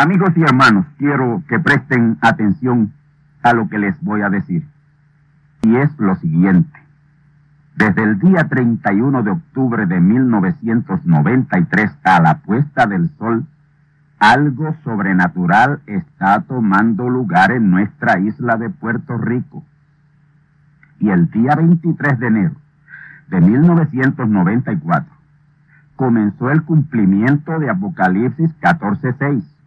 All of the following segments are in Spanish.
Amigos y hermanos, quiero que presten atención a lo que les voy a decir. Y es lo siguiente. Desde el día 31 de octubre de 1993 a la puesta del sol, algo sobrenatural está tomando lugar en nuestra isla de Puerto Rico. Y el día 23 de enero de 1994 comenzó el cumplimiento de Apocalipsis 14.6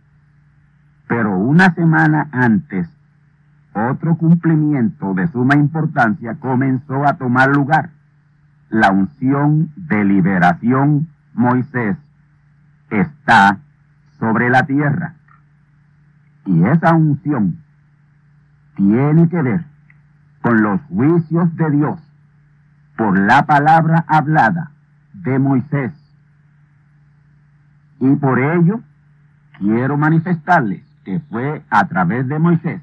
pero una semana antes, otro cumplimiento de suma importancia comenzó a tomar lugar. La unción de liberación Moisés está sobre la tierra. Y esa unción tiene que ver con los juicios de Dios por la palabra hablada de Moisés. Y por ello quiero manifestarles que fue a través de Moisés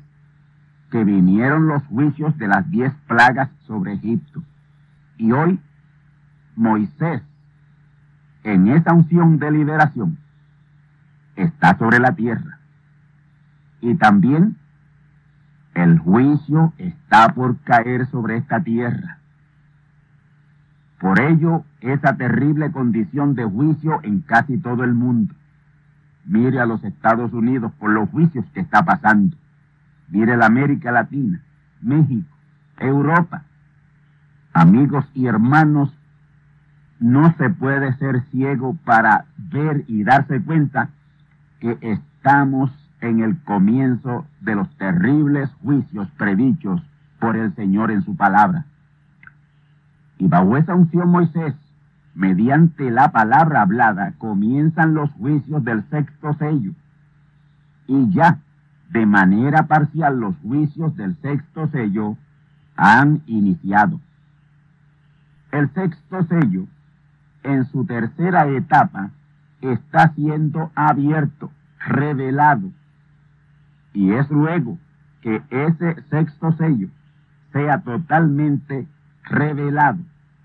que vinieron los juicios de las diez plagas sobre Egipto. Y hoy Moisés, en esa unción de liberación, está sobre la tierra. Y también el juicio está por caer sobre esta tierra. Por ello, esa terrible condición de juicio en casi todo el mundo. Mire a los Estados Unidos por los juicios que está pasando. Mire la América Latina, México, Europa. Amigos y hermanos, no se puede ser ciego para ver y darse cuenta que estamos en el comienzo de los terribles juicios predichos por el Señor en su palabra. Y bajo esa unción Moisés mediante la palabra hablada, comienzan los juicios del sexto sello. Y ya, de manera parcial, los juicios del sexto sello han iniciado. El sexto sello, en su tercera etapa, está siendo abierto, revelado. Y es luego que ese sexto sello sea totalmente revelado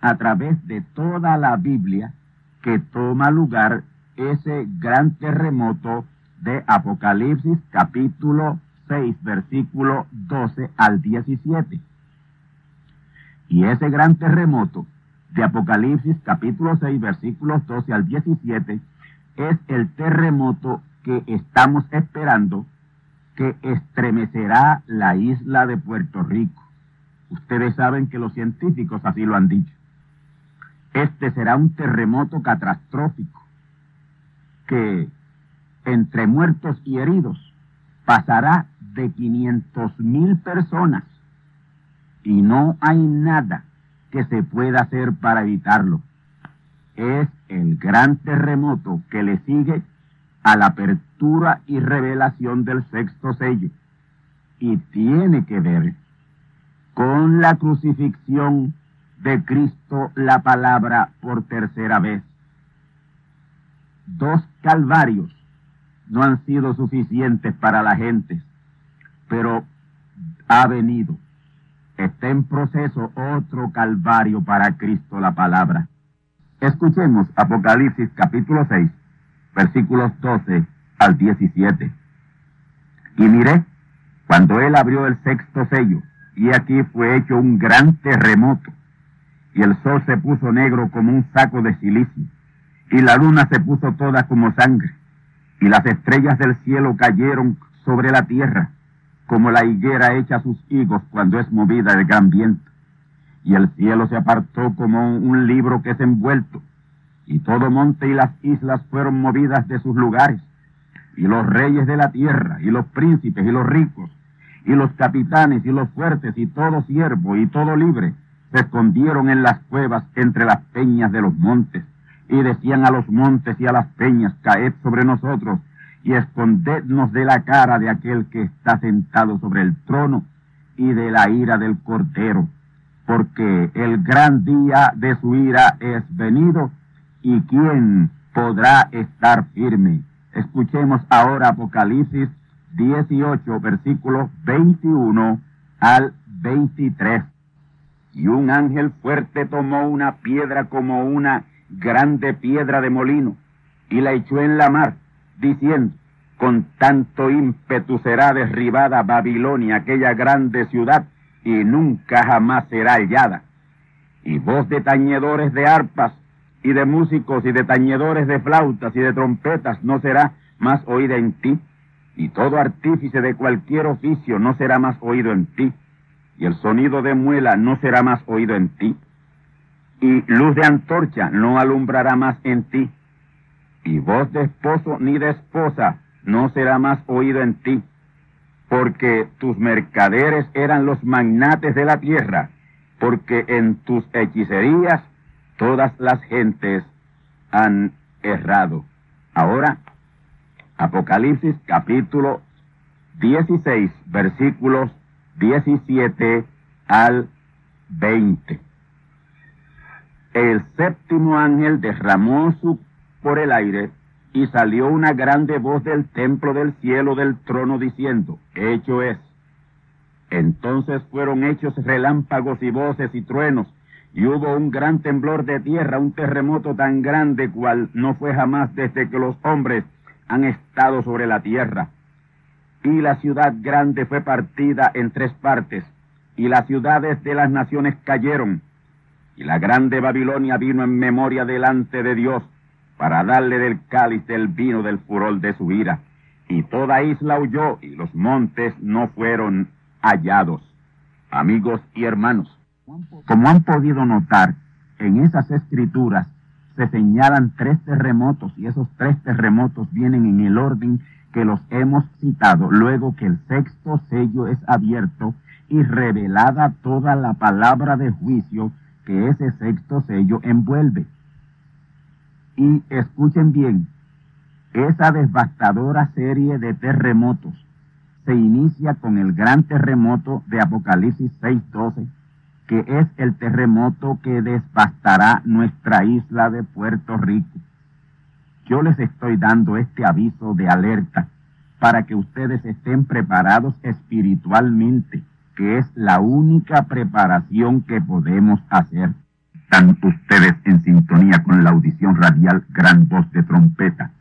a través de toda la Biblia que toma lugar ese gran terremoto de Apocalipsis capítulo 6 versículo 12 al 17. Y ese gran terremoto de Apocalipsis capítulo 6 versículos 12 al 17 es el terremoto que estamos esperando que estremecerá la isla de Puerto Rico. Ustedes saben que los científicos así lo han dicho. Este será un terremoto catastrófico que entre muertos y heridos pasará de 500 mil personas y no hay nada que se pueda hacer para evitarlo. es el gran terremoto que le sigue a la apertura y revelación del sexto sello y tiene que ver con la crucifixión de Cristo la palabra por tercera vez. Dos calvarios no han sido suficientes para la gente, pero ha venido. Está en proceso otro calvario para Cristo la palabra. Escuchemos Apocalipsis capítulo 6, versículos 12 al 17. Y miré cuando él abrió el sexto sello, y aquí fue hecho un gran terremoto, y el sol se puso negro como un saco de silicio, y la luna se puso toda como sangre, y las estrellas del cielo cayeron sobre la tierra, como la higuera echa sus higos cuando es movida de gran viento. Y el cielo se apartó como un libro que es envuelto, y todo monte y las islas fueron movidas de sus lugares, y los reyes de la tierra, y los príncipes, y los ricos, y los capitanes, y los fuertes, y todo siervo, y todo libre, se escondieron en las cuevas entre las peñas de los montes, y decían a los montes y a las peñas, caed sobre nosotros, y escondednos de la cara de aquel que está sentado sobre el trono, y de la ira del Cordero, porque el gran día de su ira es venido, y quién podrá estar firme. Escuchemos ahora Apocalipsis 18, versículos 21 al 23. Y un ángel fuerte tomó una piedra como una grande piedra de molino y la echó en la mar, diciendo, con tanto ímpetu será derribada Babilonia, aquella grande ciudad, y nunca jamás será hallada. Y voz de tañedores de arpas y de músicos y de tañedores de flautas y de trompetas no será más oída en ti, y todo artífice de cualquier oficio no será más oído en ti, y el sonido de muela no será más oído en ti, y luz de antorcha no alumbrará más en ti, y voz de esposo ni de esposa no será más oído en ti, porque tus mercaderes eran los magnates de la tierra, porque en tus hechicerías todas las gentes han errado. Ahora, Apocalipsis capítulo 16, versículos 17 al 20. El séptimo ángel derramó su por el aire y salió una grande voz del templo del cielo del trono diciendo, hecho es. Entonces fueron hechos relámpagos y voces y truenos, y hubo un gran temblor de tierra, un terremoto tan grande cual no fue jamás desde que los hombres han estado sobre la tierra. Y la ciudad grande fue partida en tres partes, y las ciudades de las naciones cayeron, y la grande Babilonia vino en memoria delante de Dios, para darle del cáliz del vino del furor de su ira. Y toda isla huyó y los montes no fueron hallados. Amigos y hermanos, como han podido notar, en esas escrituras se señalan tres terremotos y esos tres terremotos vienen en el orden que los hemos citado, luego que el sexto sello es abierto y revelada toda la palabra de juicio que ese sexto sello envuelve. Y escuchen bien, esa devastadora serie de terremotos se inicia con el gran terremoto de Apocalipsis 6.12, que es el terremoto que devastará nuestra isla de Puerto Rico. Yo les estoy dando este aviso de alerta para que ustedes estén preparados espiritualmente, que es la única preparación que podemos hacer. Están ustedes en sintonía con la audición radial Gran Voz de Trompeta.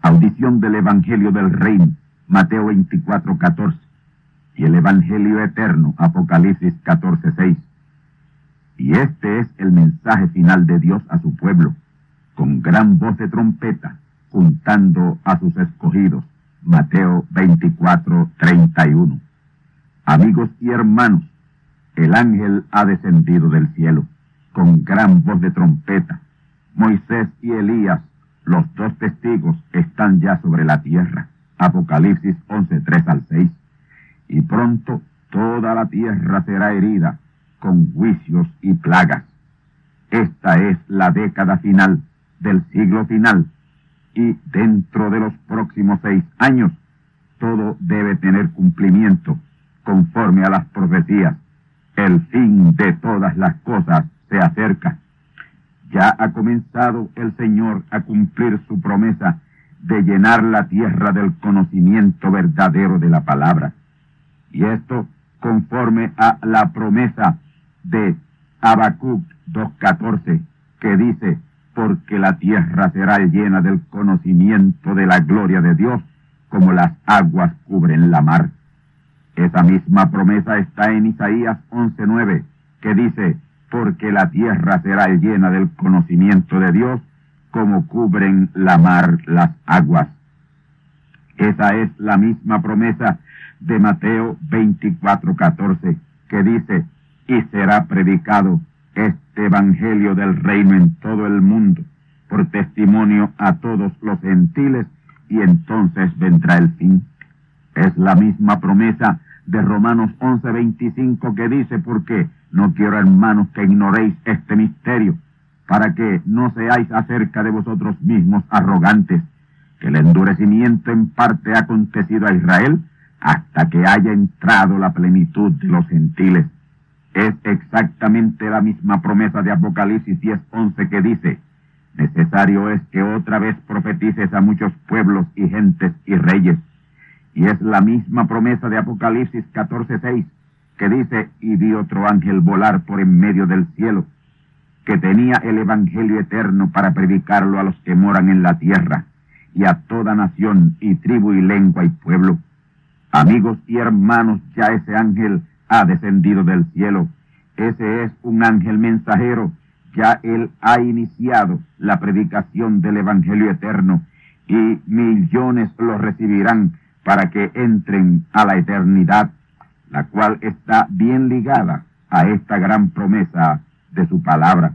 Audición del Evangelio del Reino, Mateo 24, 14. Y el Evangelio eterno, Apocalipsis 14, 6. Y este es el mensaje final de Dios a su pueblo, con gran voz de trompeta, juntando a sus escogidos. Mateo 24, 31. Amigos y hermanos, el ángel ha descendido del cielo con gran voz de trompeta. Moisés y Elías, los dos testigos, están ya sobre la tierra. Apocalipsis 11, 3 al 6. Y pronto toda la tierra será herida con juicios y plagas. Esta es la década final del siglo final y dentro de los próximos seis años todo debe tener cumplimiento conforme a las profecías. El fin de todas las cosas se acerca. Ya ha comenzado el Señor a cumplir su promesa de llenar la tierra del conocimiento verdadero de la palabra. Y esto conforme a la promesa de Habacuc 2.14, que dice, porque la tierra será llena del conocimiento de la gloria de Dios, como las aguas cubren la mar. Esa misma promesa está en Isaías 11.9, que dice, porque la tierra será llena del conocimiento de Dios, como cubren la mar las aguas. Esa es la misma promesa de Mateo 24:14, que dice, y será predicado este Evangelio del reino en todo el mundo, por testimonio a todos los gentiles, y entonces vendrá el fin. Es la misma promesa de Romanos 11:25 que dice, porque no quiero hermanos que ignoréis este misterio, para que no seáis acerca de vosotros mismos arrogantes, que el endurecimiento en parte ha acontecido a Israel hasta que haya entrado la plenitud de los gentiles. Es exactamente la misma promesa de Apocalipsis 10:11 que dice, necesario es que otra vez profetices a muchos pueblos y gentes y reyes. Y es la misma promesa de Apocalipsis 14:6 que dice, y vi otro ángel volar por en medio del cielo que tenía el Evangelio eterno para predicarlo a los que moran en la tierra, y a toda nación y tribu y lengua y pueblo. Amigos y hermanos, ya ese ángel ha descendido del cielo. Ese es un ángel mensajero. Ya él ha iniciado la predicación del Evangelio eterno y millones lo recibirán para que entren a la eternidad, la cual está bien ligada a esta gran promesa de su palabra.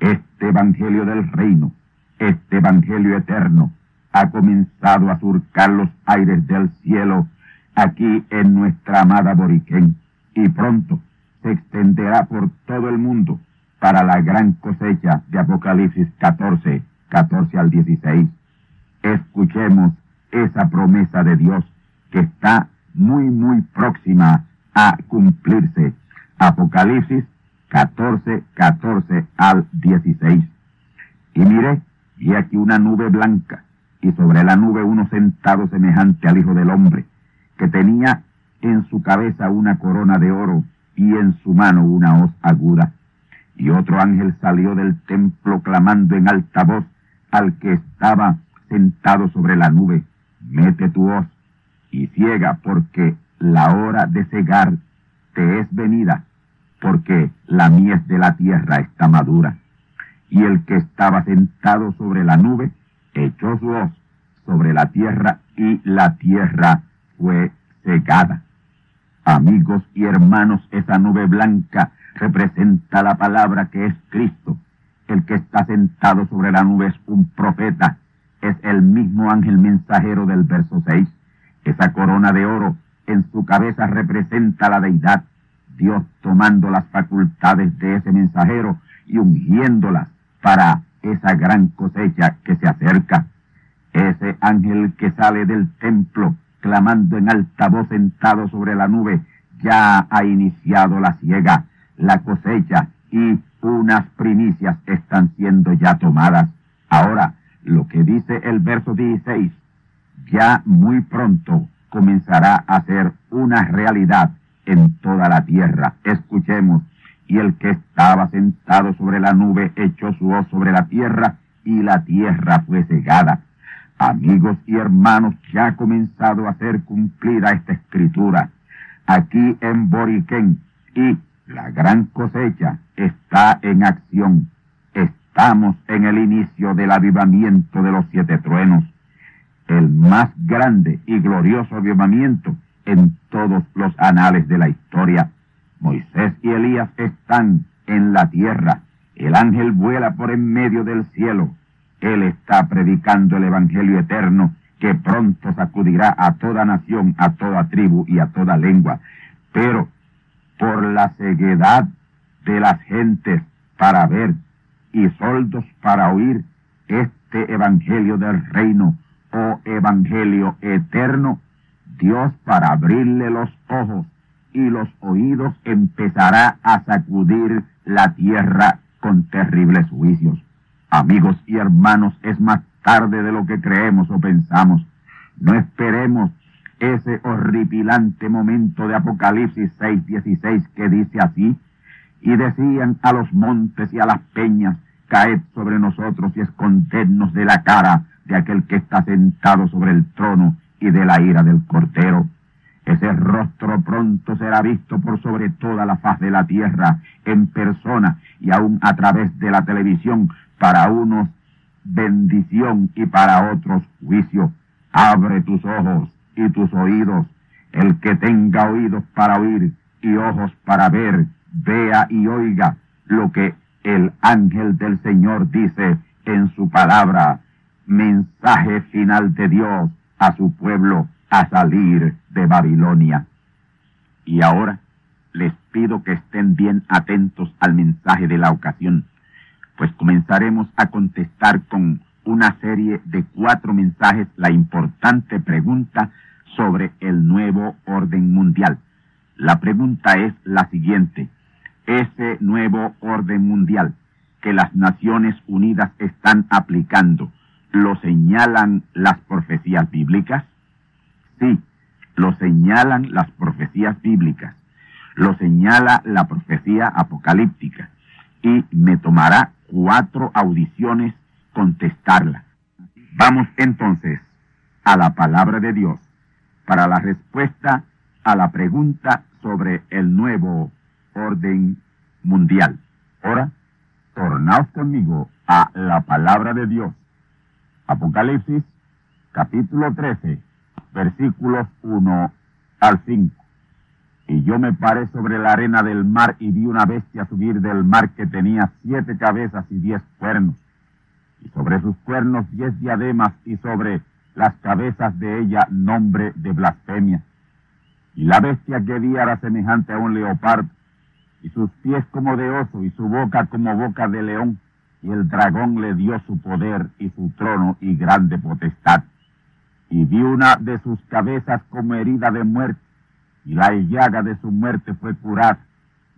Este Evangelio del Reino, este Evangelio eterno, ha comenzado a surcar los aires del cielo aquí en nuestra amada Boriquén y pronto se extenderá por todo el mundo para la gran cosecha de Apocalipsis 14, 14 al 16. Escuchemos esa promesa de Dios que está muy, muy próxima a cumplirse. Apocalipsis 14, 14 al 16. Y mire, y aquí una nube blanca, y sobre la nube uno sentado semejante al Hijo del Hombre, que tenía en su cabeza una corona de oro y en su mano una hoz aguda. Y otro ángel salió del templo clamando en alta voz al que estaba sentado sobre la nube, mete tu hoz y ciega porque la hora de cegar te es venida porque la mies de la tierra está madura. Y el que estaba sentado sobre la nube echó su hoz sobre la tierra y la tierra fue cegada. Amigos y hermanos, esa nube blanca representa la palabra que es Cristo. El que está sentado sobre la nube es un profeta, es el mismo ángel mensajero del verso 6. Esa corona de oro en su cabeza representa la deidad Dios tomando las facultades de ese mensajero y ungiéndolas para esa gran cosecha que se acerca. Ese ángel que sale del templo clamando en alta voz sentado sobre la nube, ya ha iniciado la siega, la cosecha y unas primicias están siendo ya tomadas. Ahora, lo que dice el verso 16, ya muy pronto comenzará a ser una realidad en toda la tierra. Escuchemos. Y el que estaba sentado sobre la nube echó su voz sobre la tierra y la tierra fue cegada. Amigos y hermanos, ya ha comenzado a ser cumplida esta escritura aquí en Boriquén y la gran cosecha está en acción. Estamos en el inicio del avivamiento de los siete truenos, el más grande y glorioso avivamiento en todos los anales de la historia. Moisés y Elías están en la tierra. El ángel vuela por en medio del cielo. Él está predicando el Evangelio eterno que pronto sacudirá a toda nación, a toda tribu y a toda lengua. Pero por la ceguedad de las gentes para ver y soldos para oír este evangelio del reino o evangelio eterno, Dios para abrirle los ojos y los oídos empezará a sacudir la tierra con terribles juicios. Amigos y hermanos, es más tarde de lo que creemos o pensamos. No esperemos ese horripilante momento de Apocalipsis 6:16 que dice así, y decían a los montes y a las peñas, caed sobre nosotros y escondednos de la cara de aquel que está sentado sobre el trono y de la ira del Cordero. Ese rostro pronto será visto por sobre toda la faz de la tierra, en persona y aún a través de la televisión, para unos bendición y para otros juicio. Abre tus ojos y tus oídos. El que tenga oídos para oír y ojos para ver, vea y oiga lo que el ángel del Señor dice en su palabra. Mensaje final de Dios a su pueblo a salir de Babilonia. Y ahora les pido que estén bien atentos al mensaje de la ocasión, pues comenzaremos a contestar con una serie de cuatro mensajes la importante pregunta sobre el nuevo orden mundial. La pregunta es la siguiente. Ese nuevo orden mundial que las Naciones Unidas están aplicando, ¿lo señalan las profecías bíblicas? Sí, lo señalan las profecías bíblicas, lo señala la profecía apocalíptica y me tomará cuatro audiciones contestarla. Vamos entonces a la palabra de Dios para la respuesta a la pregunta sobre el nuevo orden mundial. Ahora, tornaos conmigo a la palabra de Dios. Apocalipsis, capítulo 13, versículos 1 al 5. Y yo me paré sobre la arena del mar y vi una bestia subir del mar que tenía siete cabezas y diez cuernos, y sobre sus cuernos diez diademas y sobre las cabezas de ella nombre de blasfemia. Y la bestia que vi era semejante a un leopardo, y sus pies como de oso, y su boca como boca de león, y el dragón le dio su poder y su trono y grande potestad. Y vi una de sus cabezas como herida de muerte, y la llaga de su muerte fue curada,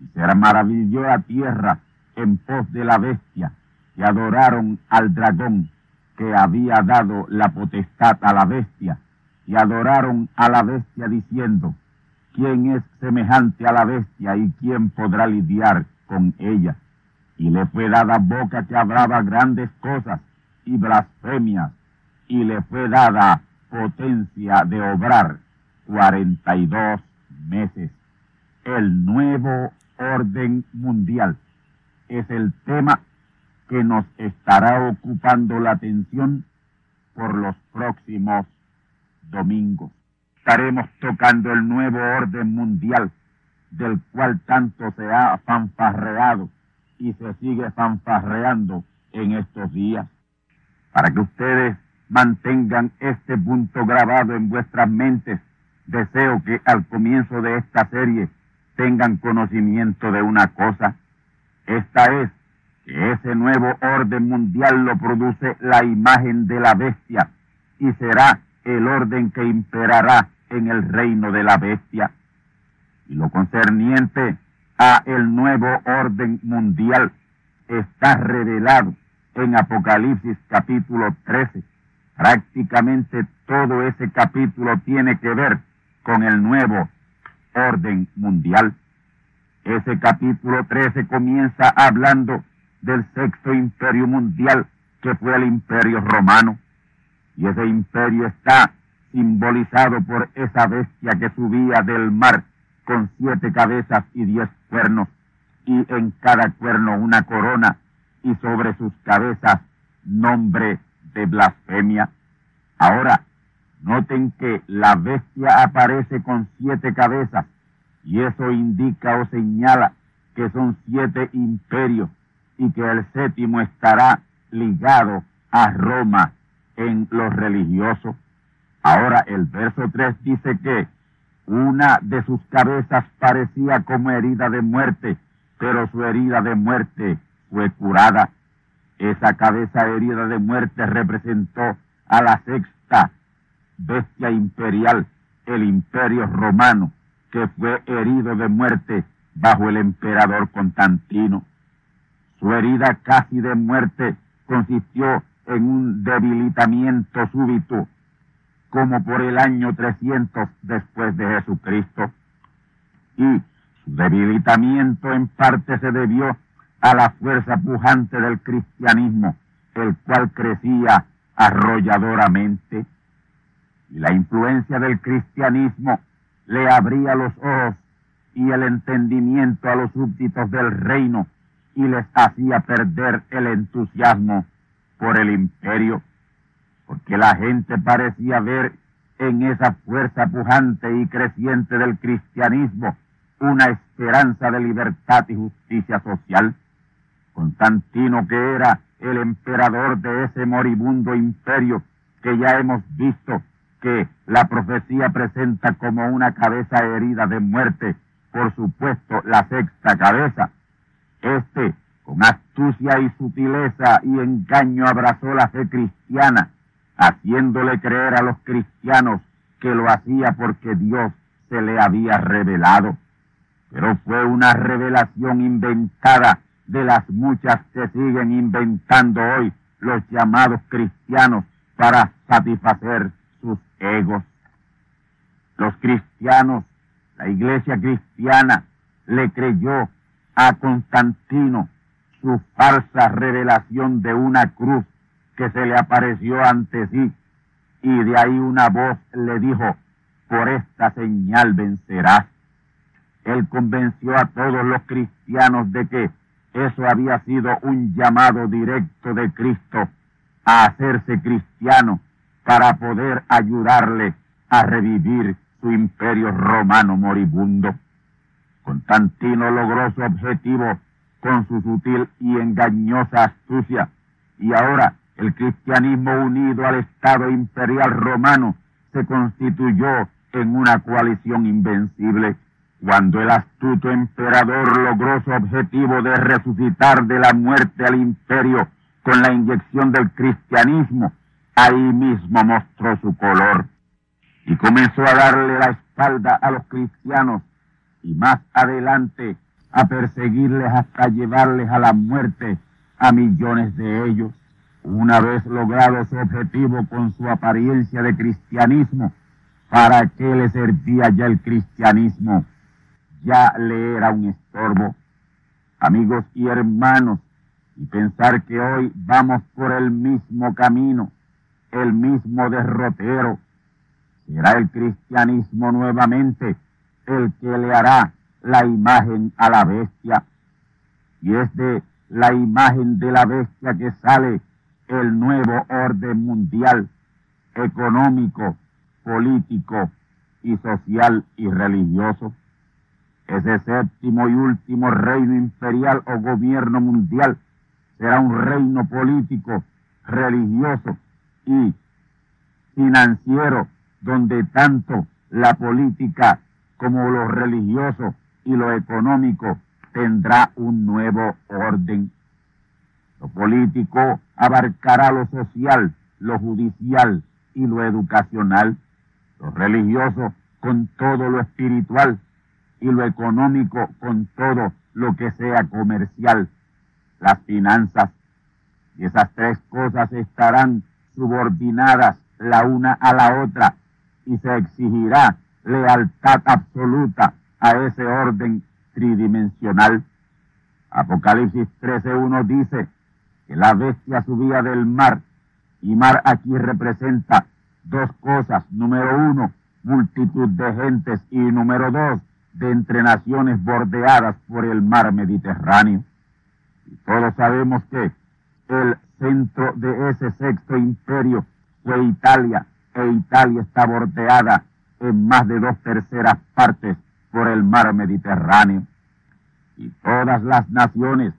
y se maravilló la tierra en pos de la bestia, y adoraron al dragón, que había dado la potestad a la bestia, y adoraron a la bestia diciendo, ¿quién es semejante a la bestia y quién podrá lidiar con ella? Y le fue dada boca que hablaba grandes cosas y blasfemias, y le fue dada potencia de obrar cuarenta y dos meses. El nuevo orden mundial es el tema que nos estará ocupando la atención por los próximos domingos. Estaremos tocando el nuevo orden mundial del cual tanto se ha fanfarreado y se sigue fanfarreando en estos días. Para que ustedes mantengan este punto grabado en vuestras mentes, deseo que al comienzo de esta serie tengan conocimiento de una cosa. Esta es que ese nuevo orden mundial lo produce la imagen de la bestia y será el orden que imperará en el reino de la bestia. Y lo concerniente a el nuevo orden mundial está revelado en Apocalipsis capítulo 13. Prácticamente todo ese capítulo tiene que ver con el nuevo orden mundial. Ese capítulo 13 comienza hablando del sexto imperio mundial que fue el imperio romano. Y ese imperio está simbolizado por esa bestia que subía del mar con siete cabezas y diez cuernos, y en cada cuerno una corona, y sobre sus cabezas nombre de blasfemia. Ahora, noten que la bestia aparece con siete cabezas, y eso indica o señala que son siete imperios y que el séptimo estará ligado a Roma en lo religioso. Ahora el verso 3 dice que una de sus cabezas parecía como herida de muerte, pero su herida de muerte fue curada. Esa cabeza herida de muerte representó a la sexta bestia imperial, el imperio romano, que fue herido de muerte bajo el emperador Constantino. Su herida casi de muerte consistió en un debilitamiento súbito, como por el año 300 después de Jesucristo. Y su debilitamiento en parte se debió a la fuerza pujante del cristianismo, el cual crecía arrolladoramente. Y la influencia del cristianismo le abría los ojos y el entendimiento a los súbditos del reino y les hacía perder el entusiasmo por el imperio, porque la gente parecía ver en esa fuerza pujante y creciente del cristianismo una esperanza de libertad y justicia social. Constantino, que era el emperador de ese moribundo imperio que ya hemos visto que la profecía presenta como una cabeza herida de muerte, por supuesto la sexta cabeza. Este, con astucia y sutileza y engaño, abrazó la fe cristiana, haciéndole creer a los cristianos que lo hacía porque Dios se le había revelado. Pero fue una revelación inventada de las muchas que siguen inventando hoy los llamados cristianos para satisfacer sus egos. Los cristianos, la iglesia cristiana, le creyó a Constantino su falsa revelación de una cruz que se le apareció ante sí y de ahí una voz le dijo, por esta señal vencerás. Él convenció a todos los cristianos de que eso había sido un llamado directo de Cristo a hacerse cristiano para poder ayudarle a revivir su imperio romano moribundo. Constantino logró su objetivo con su sutil y engañosa astucia y ahora el cristianismo unido al Estado imperial romano se constituyó en una coalición invencible. Cuando el astuto emperador logró su objetivo de resucitar de la muerte al imperio con la inyección del cristianismo, ahí mismo mostró su color y comenzó a darle la espalda a los cristianos y más adelante a perseguirles hasta llevarles a la muerte a millones de ellos. Una vez logrado su objetivo con su apariencia de cristianismo, ¿para qué le servía ya el cristianismo? Ya le era un estorbo. Amigos y hermanos, y pensar que hoy vamos por el mismo camino, el mismo derrotero, será el cristianismo nuevamente el que le hará la imagen a la bestia. Y es de la imagen de la bestia que sale el nuevo orden mundial, económico, político y social y religioso. Ese séptimo y último reino imperial o gobierno mundial será un reino político, religioso y financiero, donde tanto la política como lo religioso y lo económico tendrá un nuevo orden. Lo político abarcará lo social, lo judicial y lo educacional, lo religioso con todo lo espiritual y lo económico con todo lo que sea comercial, las finanzas. Y esas tres cosas estarán subordinadas la una a la otra y se exigirá lealtad absoluta a ese orden tridimensional. Apocalipsis 13.1 dice que la bestia subía del mar y mar aquí representa dos cosas. Número uno, multitud de gentes y número dos, de entre naciones bordeadas por el mar Mediterráneo. Y todos sabemos que el centro de ese sexto imperio fue Italia, e Italia está bordeada en más de dos terceras partes por el mar Mediterráneo. Y todas las naciones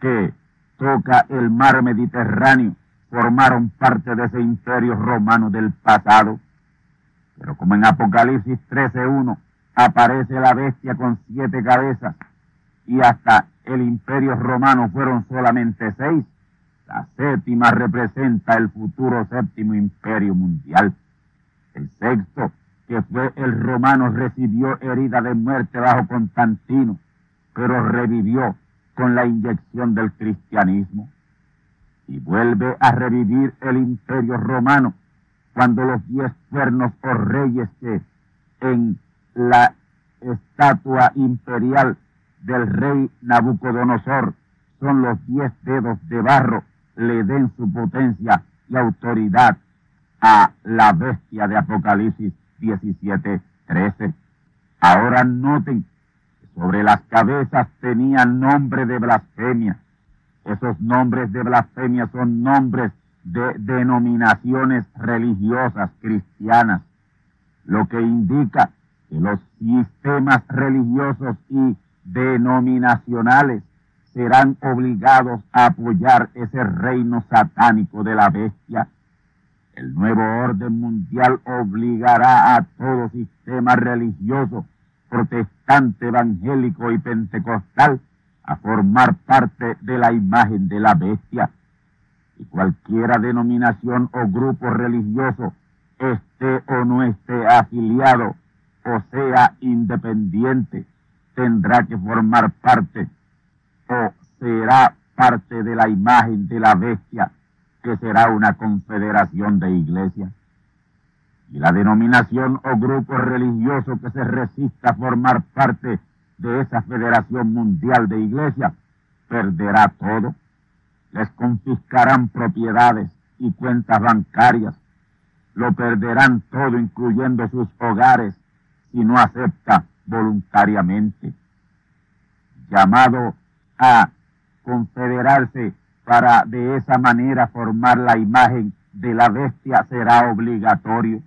que toca el mar Mediterráneo formaron parte de ese imperio romano del pasado. Pero como en Apocalipsis 13.1 aparece la bestia con siete cabezas y hasta el imperio romano fueron solamente seis, la séptima representa el futuro séptimo imperio mundial. El sexto, que fue el romano, recibió herida de muerte bajo Constantino, pero revivió con la inyección del cristianismo. Y vuelve a revivir el imperio romano cuando los diez cuernos o reyes que en la estatua imperial del rey Nabucodonosor son los diez dedos de barro, le den su potencia y autoridad a la bestia de Apocalipsis 17, 13. Ahora noten que sobre las cabezas tenían nombre de blasfemia. Esos nombres de blasfemia son nombres de denominaciones religiosas cristianas, lo que indica que los sistemas religiosos y denominacionales serán obligados a apoyar ese reino satánico de la bestia. El nuevo orden mundial obligará a todo sistema religioso, protestante, evangélico y pentecostal a formar parte de la imagen de la bestia. Y cualquiera denominación o grupo religioso esté o no esté afiliado o sea independiente, tendrá que formar parte o será parte de la imagen de la bestia, que será una confederación de iglesias. Y la denominación o grupo religioso que se resista a formar parte de esa federación mundial de iglesias, perderá todo. Les confiscarán propiedades y cuentas bancarias. Lo perderán todo, incluyendo sus hogares, si no acepta voluntariamente. Llamado a confederarse para de esa manera formar la imagen de la bestia será obligatorio.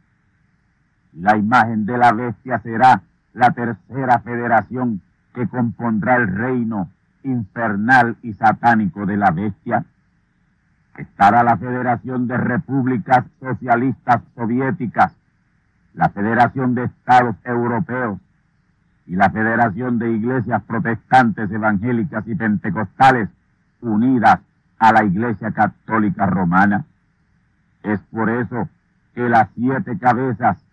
La imagen de la bestia será la tercera federación que compondrá el reino infernal y satánico de la bestia. Estará la Federación de Repúblicas Socialistas Soviéticas, la Federación de Estados Europeos, y la Federación de Iglesias Protestantes, Evangélicas y Pentecostales unidas a la Iglesia Católica Romana. Es por eso que las siete cabezas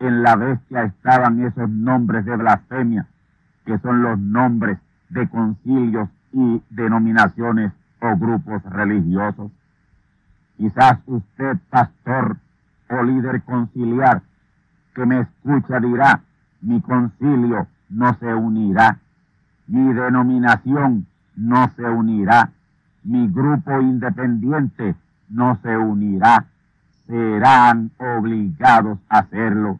en la bestia estaban esos nombres de blasfemia, que son los nombres de concilios y denominaciones o grupos religiosos. Quizás usted, pastor o líder conciliar, que me escucha dirá, mi concilio no se unirá, mi denominación no se unirá, mi grupo independiente no se unirá, serán obligados a hacerlo,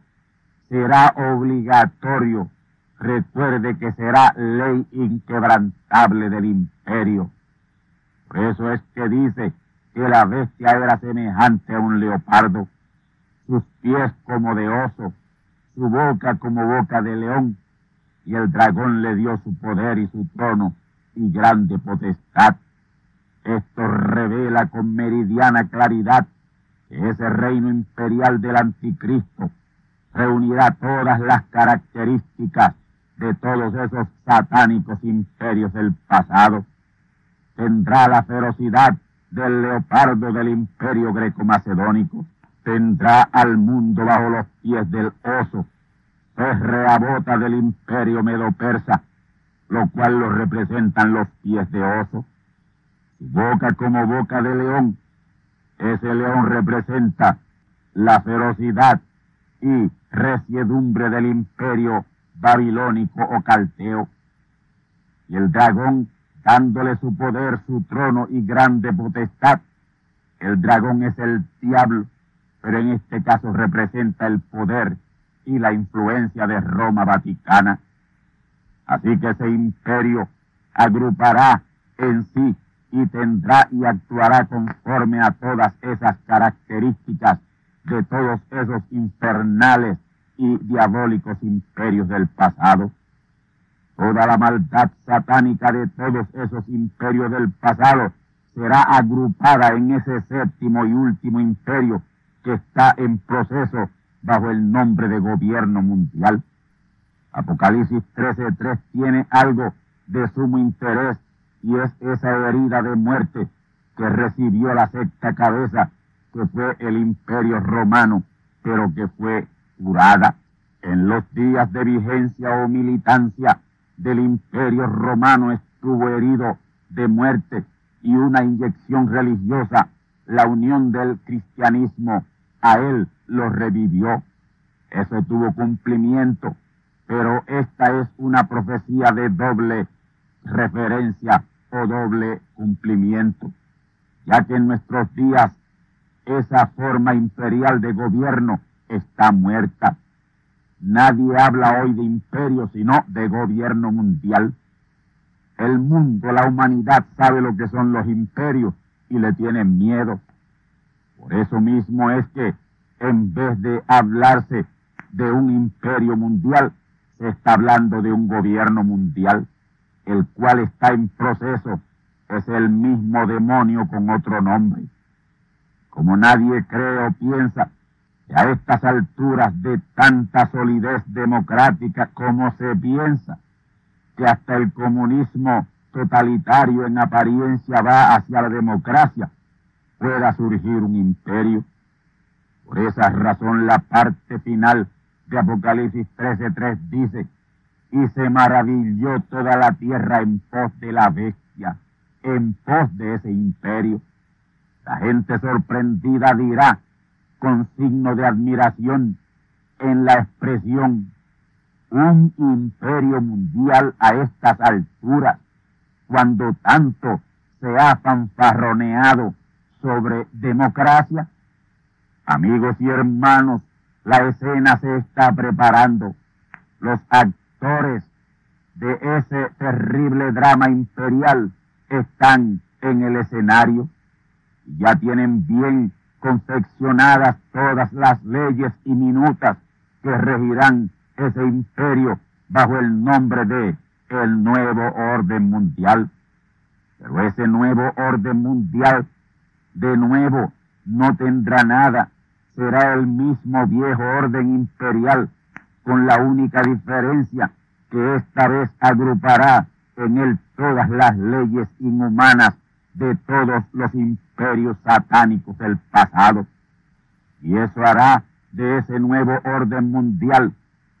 será obligatorio. Recuerde que será ley inquebrantable del imperio. Por eso es que dice que la bestia era semejante a un leopardo, sus pies como de oso, su boca como boca de león, y el dragón le dio su poder y su trono y grande potestad. Esto revela con meridiana claridad que ese reino imperial del anticristo reunirá todas las características de todos esos satánicos imperios del pasado. Tendrá la ferocidad del leopardo del imperio greco-macedónico. Tendrá al mundo bajo los pies del oso férrea bota del imperio medo-persa, lo cual lo representan los pies de oso. Su boca como boca de león. Ese león representa la ferocidad y resiedumbre del imperio babilónico o calteo. Y el dragón, dándole su poder, su trono y grande potestad. El dragón es el diablo, pero en este caso representa el poder y la influencia de Roma Vaticana. Así que ese imperio agrupará en sí y tendrá y actuará conforme a todas esas características de todos esos infernales y diabólicos imperios del pasado. Toda la maldad satánica de todos esos imperios del pasado será agrupada en ese séptimo y último imperio que está en proceso bajo el nombre de gobierno mundial. Apocalipsis 13.3 tiene algo de sumo interés Y es esa herida de muerte que recibió la sexta cabeza, que fue el imperio romano, pero que fue curada en los días de vigencia o militancia del imperio romano estuvo herido de muerte y una inyección religiosa, la unión del cristianismo a él lo revivió. Eso tuvo cumplimiento, pero esta es una profecía de doble referencia o doble cumplimiento, ya que en nuestros días esa forma imperial de gobierno está muerta. Nadie habla hoy de imperio, sino de gobierno mundial. El mundo, la humanidad sabe lo que son los imperios y le tienen miedo. Por eso mismo es que en vez de hablarse de un imperio mundial, se está hablando de un gobierno mundial, el cual está en proceso, es el mismo demonio con otro nombre. Como nadie cree o piensa que a estas alturas de tanta solidez democrática como se piensa, que hasta el comunismo totalitario en apariencia va hacia la democracia, pueda surgir un imperio. Por esa razón la parte final de Apocalipsis 13.3 dice, y se maravilló toda la tierra en pos de la bestia, en pos de ese imperio. La gente sorprendida dirá, con signo de admiración, en la expresión, un imperio mundial a estas alturas, cuando tanto se ha fanfarroneado sobre democracia. Amigos y hermanos, la escena se está preparando. Los actores de ese terrible drama imperial están en el escenario. Ya tienen bien confeccionadas todas las leyes y minutas que regirán ese imperio bajo el nombre de el nuevo orden mundial. Pero ese nuevo orden mundial de nuevo no tendrá nada, será el mismo viejo orden imperial, con la única diferencia que esta vez agrupará en él todas las leyes inhumanas de todos los imperios satánicos del pasado. Y eso hará de ese nuevo orden mundial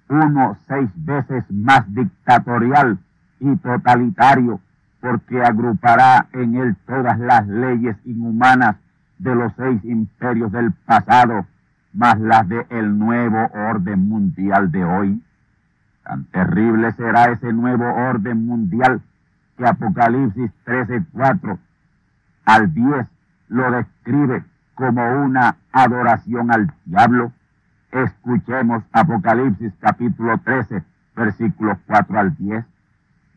uno seis veces más dictatorial y totalitario, porque agrupará en él todas las leyes inhumanas de los seis imperios del pasado, más las de el nuevo orden mundial de hoy. Tan terrible será ese nuevo orden mundial que Apocalipsis 13:4 al 10 lo describe como una adoración al diablo. Escuchemos Apocalipsis capítulo 13, versículos 4 al 10.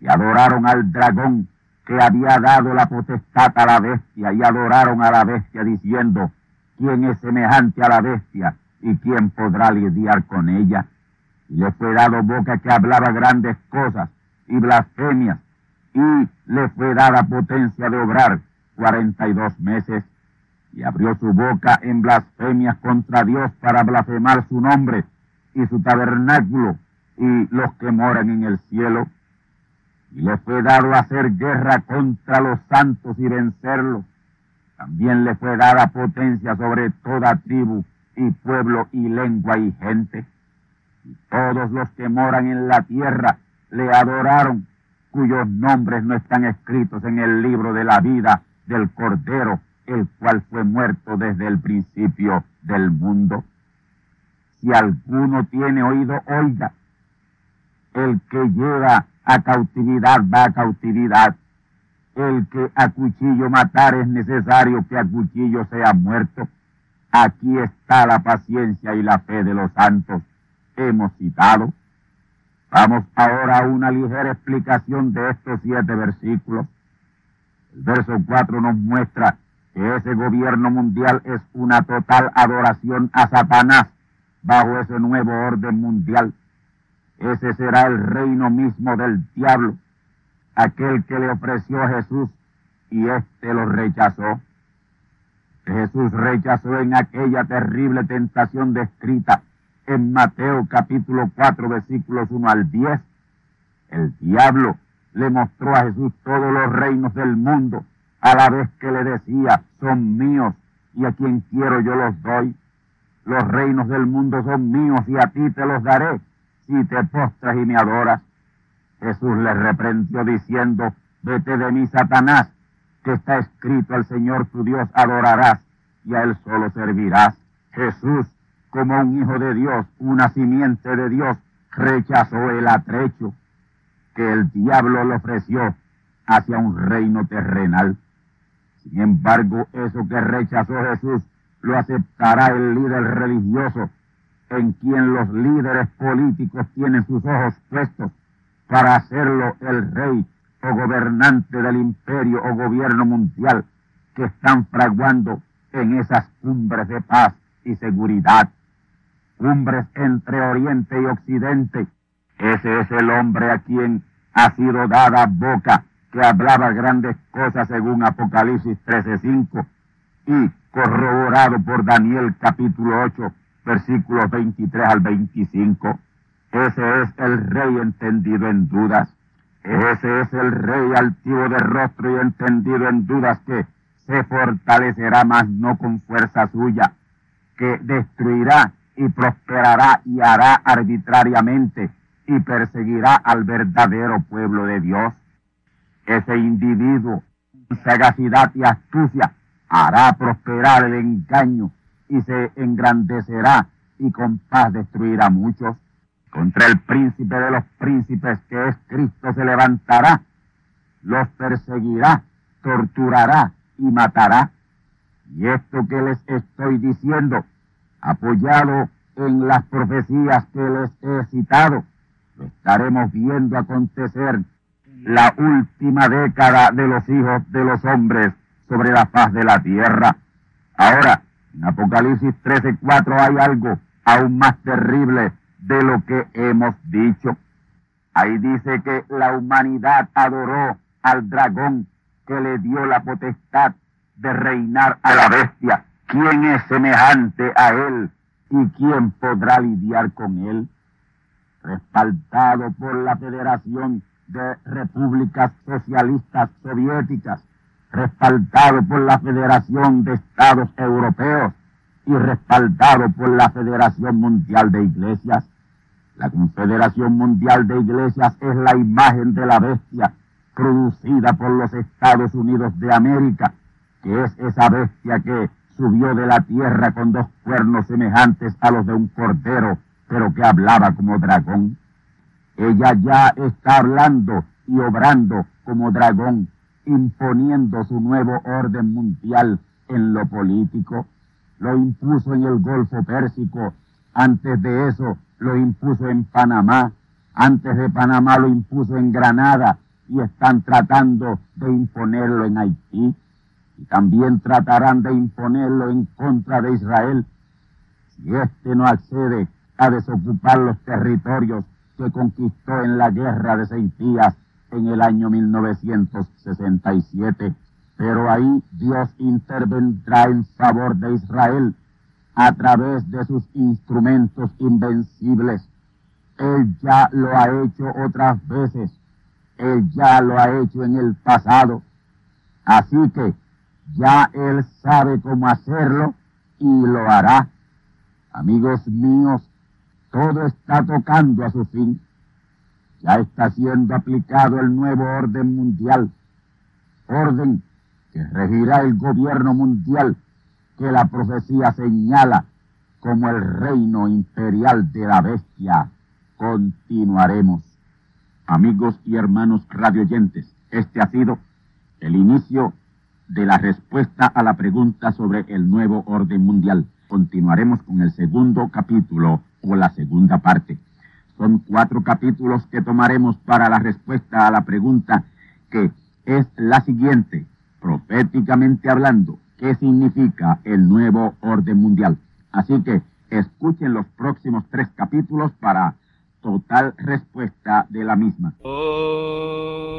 Y adoraron al dragón que había dado la potestad a la bestia y adoraron a la bestia diciendo, ¿quién es semejante a la bestia y quién podrá lidiar con ella? Y le fue dado boca que hablaba grandes cosas y blasfemias y le fue dada potencia de obrar cuarenta y dos meses y abrió su boca en blasfemias contra Dios para blasfemar su nombre y su tabernáculo y los que moran en el cielo. Y le fue dado hacer guerra contra los santos y vencerlos. También le fue dada potencia sobre toda tribu y pueblo y lengua y gente. Y todos los que moran en la tierra le adoraron, cuyos nombres no están escritos en el libro de la vida del Cordero el cual fue muerto desde el principio del mundo. Si alguno tiene oído, oiga. El que lleva a cautividad va a cautividad. El que a cuchillo matar es necesario que a cuchillo sea muerto. Aquí está la paciencia y la fe de los santos. Hemos citado. Vamos ahora a una ligera explicación de estos siete versículos. El verso 4 nos muestra ese gobierno mundial es una total adoración a Satanás bajo ese nuevo orden mundial. Ese será el reino mismo del diablo, aquel que le ofreció a Jesús y éste lo rechazó. Jesús rechazó en aquella terrible tentación descrita en Mateo capítulo 4 versículos 1 al 10. El diablo le mostró a Jesús todos los reinos del mundo, a la vez que le decía, son míos y a quien quiero yo los doy. Los reinos del mundo son míos y a ti te los daré si te postras y me adoras. Jesús le reprendió diciendo, vete de mí, Satanás, que está escrito al Señor tu Dios adorarás y a él solo servirás. Jesús, como un hijo de Dios, una simiente de Dios, rechazó el atrecho que el diablo le ofreció hacia un reino terrenal. Sin embargo, eso que rechazó Jesús lo aceptará el líder religioso en quien los líderes políticos tienen sus ojos puestos para hacerlo el rey o gobernante del imperio o gobierno mundial que están fraguando en esas cumbres de paz y seguridad, cumbres entre Oriente y Occidente. Ese es el hombre a quien ha sido dada boca que hablaba grandes cosas según Apocalipsis 13:5 y corroborado por Daniel capítulo 8 versículos 23 al 25. Ese es el rey entendido en dudas. Ese es el rey altivo de rostro y entendido en dudas que se fortalecerá más no con fuerza suya, que destruirá y prosperará y hará arbitrariamente y perseguirá al verdadero pueblo de Dios. Ese individuo, con sagacidad y astucia, hará prosperar el engaño y se engrandecerá y con paz destruirá muchos. Contra el príncipe de los príncipes que es Cristo se levantará, los perseguirá, torturará y matará. Y esto que les estoy diciendo, apoyado en las profecías que les he citado, lo estaremos viendo acontecer la última década de los hijos de los hombres sobre la faz de la tierra. Ahora, en Apocalipsis 13:4 hay algo aún más terrible de lo que hemos dicho. Ahí dice que la humanidad adoró al dragón que le dio la potestad de reinar a la bestia. ¿Quién es semejante a él y quién podrá lidiar con él? Respaldado por la Federación de Repúblicas Socialistas Soviéticas, respaldado por la Federación de Estados Europeos y respaldado por la Federación Mundial de Iglesias. La Confederación Mundial de Iglesias es la imagen de la bestia producida por los Estados Unidos de América, que es esa bestia que subió de la tierra con dos cuernos semejantes a los de un cordero, pero que hablaba como dragón. Ella ya está hablando y obrando como dragón imponiendo su nuevo orden mundial en lo político. Lo impuso en el Golfo Pérsico. Antes de eso lo impuso en Panamá. Antes de Panamá lo impuso en Granada y están tratando de imponerlo en Haití. Y también tratarán de imponerlo en contra de Israel. Si éste no accede a desocupar los territorios que conquistó en la guerra de seis días en el año 1967, pero ahí Dios intervendrá en favor de Israel a través de sus instrumentos invencibles. Él ya lo ha hecho otras veces, Él ya lo ha hecho en el pasado, así que ya Él sabe cómo hacerlo y lo hará. Amigos míos, todo está tocando a su fin ya está siendo aplicado el nuevo orden mundial, orden que regirá el gobierno mundial que la profecía señala como el reino imperial de la bestia. Continuaremos. Amigos y hermanos radioyentes, este ha sido el inicio de la respuesta a la pregunta sobre el nuevo orden mundial. Continuaremos con el segundo capítulo o la segunda parte. Son cuatro capítulos que tomaremos para la respuesta a la pregunta que es la siguiente, proféticamente hablando, ¿qué significa el nuevo orden mundial? Así que escuchen los próximos tres capítulos para total respuesta de la misma. Oh.